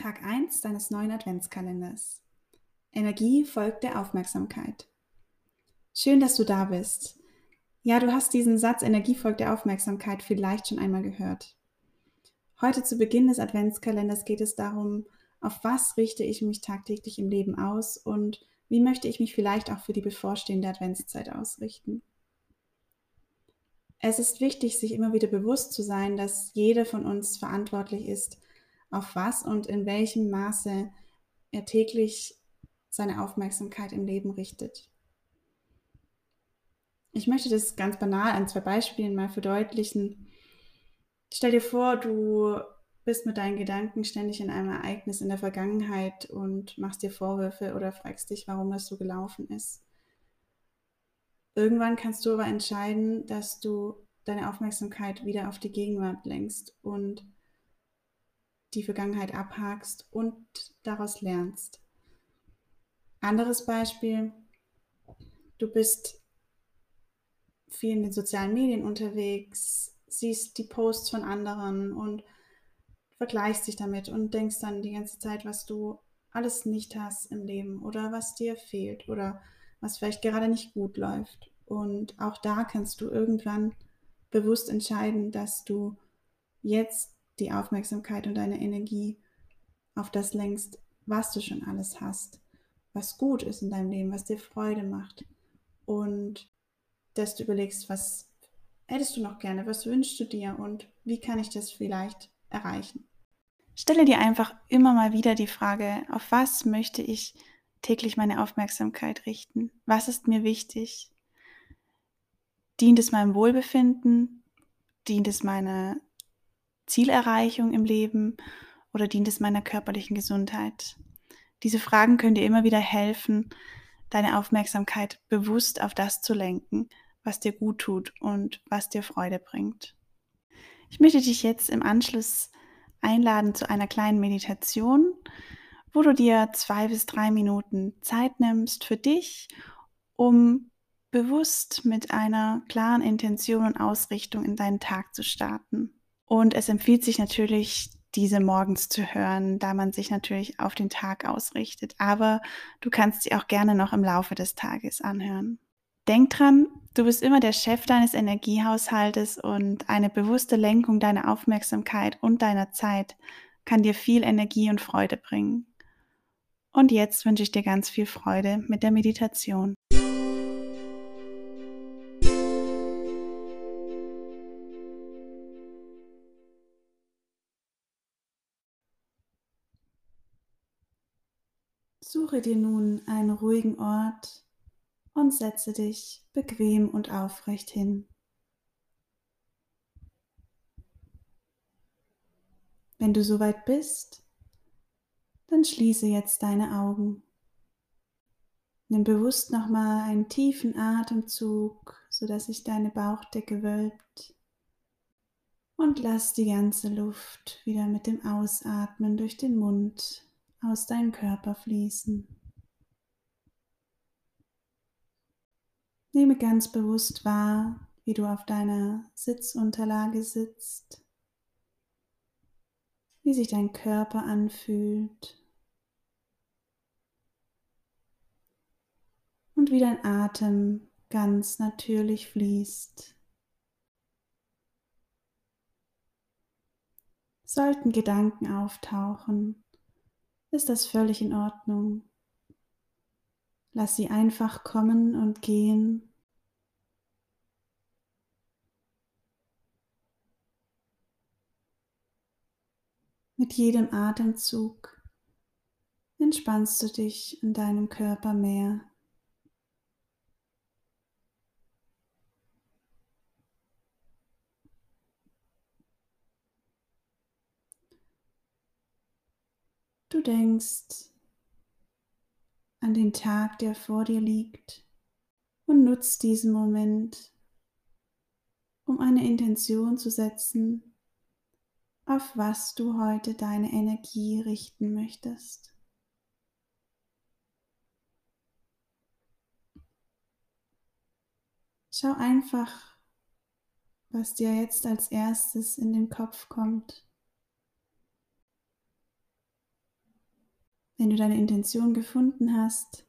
Tag 1 deines neuen Adventskalenders. Energie folgt der Aufmerksamkeit. Schön, dass du da bist. Ja, du hast diesen Satz Energie folgt der Aufmerksamkeit vielleicht schon einmal gehört. Heute zu Beginn des Adventskalenders geht es darum, auf was richte ich mich tagtäglich im Leben aus und wie möchte ich mich vielleicht auch für die bevorstehende Adventszeit ausrichten. Es ist wichtig, sich immer wieder bewusst zu sein, dass jeder von uns verantwortlich ist, auf was und in welchem Maße er täglich seine Aufmerksamkeit im Leben richtet. Ich möchte das ganz banal an zwei Beispielen mal verdeutlichen. Stell dir vor, du bist mit deinen Gedanken ständig in einem Ereignis in der Vergangenheit und machst dir Vorwürfe oder fragst dich, warum das so gelaufen ist. Irgendwann kannst du aber entscheiden, dass du deine Aufmerksamkeit wieder auf die Gegenwart lenkst und die Vergangenheit abhakst und daraus lernst. Anderes Beispiel, du bist viel in den sozialen Medien unterwegs, siehst die Posts von anderen und vergleichst dich damit und denkst dann die ganze Zeit, was du alles nicht hast im Leben oder was dir fehlt oder was vielleicht gerade nicht gut läuft. Und auch da kannst du irgendwann bewusst entscheiden, dass du jetzt die Aufmerksamkeit und deine Energie auf das lenkst, was du schon alles hast, was gut ist in deinem Leben, was dir Freude macht. Und dass du überlegst, was hättest du noch gerne, was wünschst du dir und wie kann ich das vielleicht erreichen. Stelle dir einfach immer mal wieder die Frage, auf was möchte ich täglich meine Aufmerksamkeit richten? Was ist mir wichtig? Dient es meinem Wohlbefinden? Dient es meiner Zielerreichung im Leben oder dient es meiner körperlichen Gesundheit? Diese Fragen können dir immer wieder helfen, deine Aufmerksamkeit bewusst auf das zu lenken, was dir gut tut und was dir Freude bringt. Ich möchte dich jetzt im Anschluss einladen zu einer kleinen Meditation, wo du dir zwei bis drei Minuten Zeit nimmst für dich, um bewusst mit einer klaren Intention und Ausrichtung in deinen Tag zu starten. Und es empfiehlt sich natürlich, diese morgens zu hören, da man sich natürlich auf den Tag ausrichtet. Aber du kannst sie auch gerne noch im Laufe des Tages anhören. Denk dran, du bist immer der Chef deines Energiehaushaltes und eine bewusste Lenkung deiner Aufmerksamkeit und deiner Zeit kann dir viel Energie und Freude bringen. Und jetzt wünsche ich dir ganz viel Freude mit der Meditation. Suche dir nun einen ruhigen Ort und setze dich bequem und aufrecht hin. Wenn du soweit bist, dann schließe jetzt deine Augen. Nimm bewusst nochmal einen tiefen Atemzug, sodass sich deine Bauchdecke wölbt. Und lass die ganze Luft wieder mit dem Ausatmen durch den Mund aus deinem Körper fließen. Nehme ganz bewusst wahr, wie du auf deiner Sitzunterlage sitzt, wie sich dein Körper anfühlt und wie dein Atem ganz natürlich fließt. Sollten Gedanken auftauchen, ist das völlig in Ordnung. Lass sie einfach kommen und gehen. Mit jedem Atemzug entspannst du dich in deinem Körper mehr. Du denkst an den Tag, der vor dir liegt und nutzt diesen Moment, um eine Intention zu setzen, auf was du heute deine Energie richten möchtest. Schau einfach, was dir jetzt als erstes in den Kopf kommt. Wenn du deine Intention gefunden hast,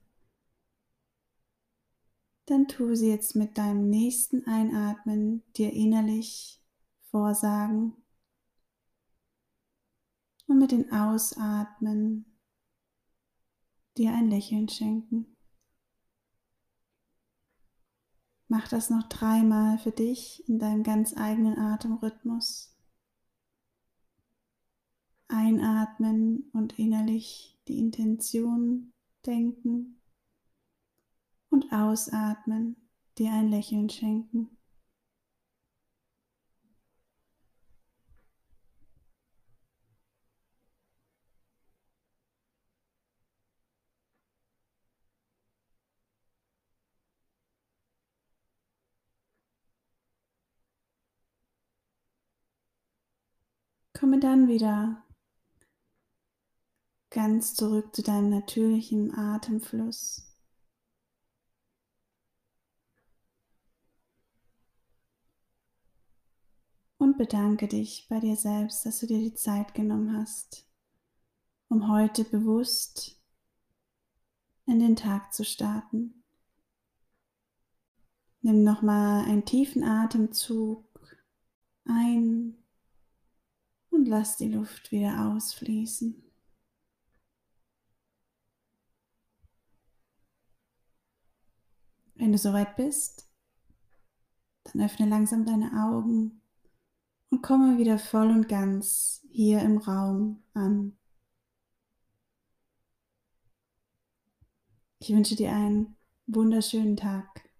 dann tu sie jetzt mit deinem nächsten Einatmen dir innerlich vorsagen und mit den Ausatmen dir ein Lächeln schenken. Mach das noch dreimal für dich in deinem ganz eigenen Atemrhythmus. Einatmen und innerlich die Intention denken und ausatmen, dir ein Lächeln schenken. Komme dann wieder ganz zurück zu deinem natürlichen Atemfluss. Und bedanke dich bei dir selbst, dass du dir die Zeit genommen hast, um heute bewusst in den Tag zu starten. Nimm nochmal einen tiefen Atemzug ein und lass die Luft wieder ausfließen. Wenn du soweit bist, dann öffne langsam deine Augen und komme wieder voll und ganz hier im Raum an. Ich wünsche dir einen wunderschönen Tag.